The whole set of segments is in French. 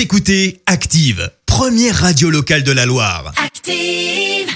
Vous écoutez Active, première radio locale de la Loire. Active.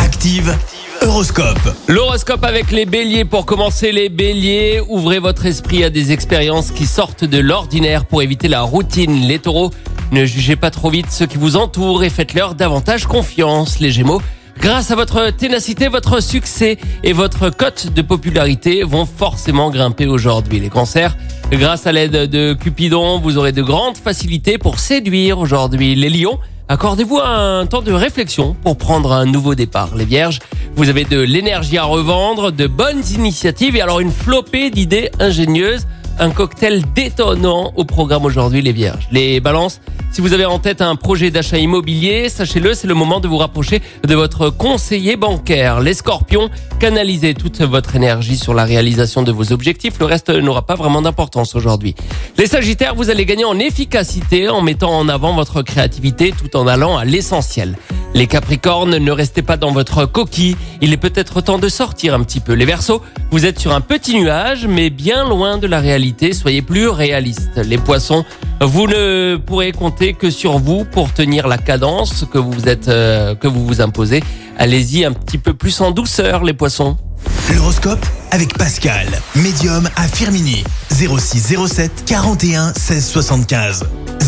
Active, Horoscope. L'horoscope avec les béliers. Pour commencer, les béliers, ouvrez votre esprit à des expériences qui sortent de l'ordinaire pour éviter la routine. Les taureaux, ne jugez pas trop vite ceux qui vous entourent et faites-leur davantage confiance. Les gémeaux, grâce à votre ténacité, votre succès et votre cote de popularité vont forcément grimper aujourd'hui. Les cancers, grâce à l'aide de Cupidon, vous aurez de grandes facilités pour séduire aujourd'hui. Les lions, Accordez-vous un temps de réflexion pour prendre un nouveau départ. Les vierges, vous avez de l'énergie à revendre, de bonnes initiatives et alors une flopée d'idées ingénieuses. Un cocktail détonnant au programme aujourd'hui, les vierges. Les balances, si vous avez en tête un projet d'achat immobilier, sachez-le, c'est le moment de vous rapprocher de votre conseiller bancaire. Les scorpions, canalisez toute votre énergie sur la réalisation de vos objectifs. Le reste n'aura pas vraiment d'importance aujourd'hui. Les sagittaires, vous allez gagner en efficacité en mettant en avant votre créativité tout en allant à l'essentiel. Les capricornes, ne restez pas dans votre coquille. Il est peut-être temps de sortir un petit peu. Les versos, vous êtes sur un petit nuage, mais bien loin de la réalité. Soyez plus réalistes. Les poissons, vous ne pourrez compter que sur vous pour tenir la cadence que vous êtes, euh, que vous vous imposez. Allez-y un petit peu plus en douceur, les poissons. L'horoscope avec Pascal, médium à Firmini. 0607 41 16 75.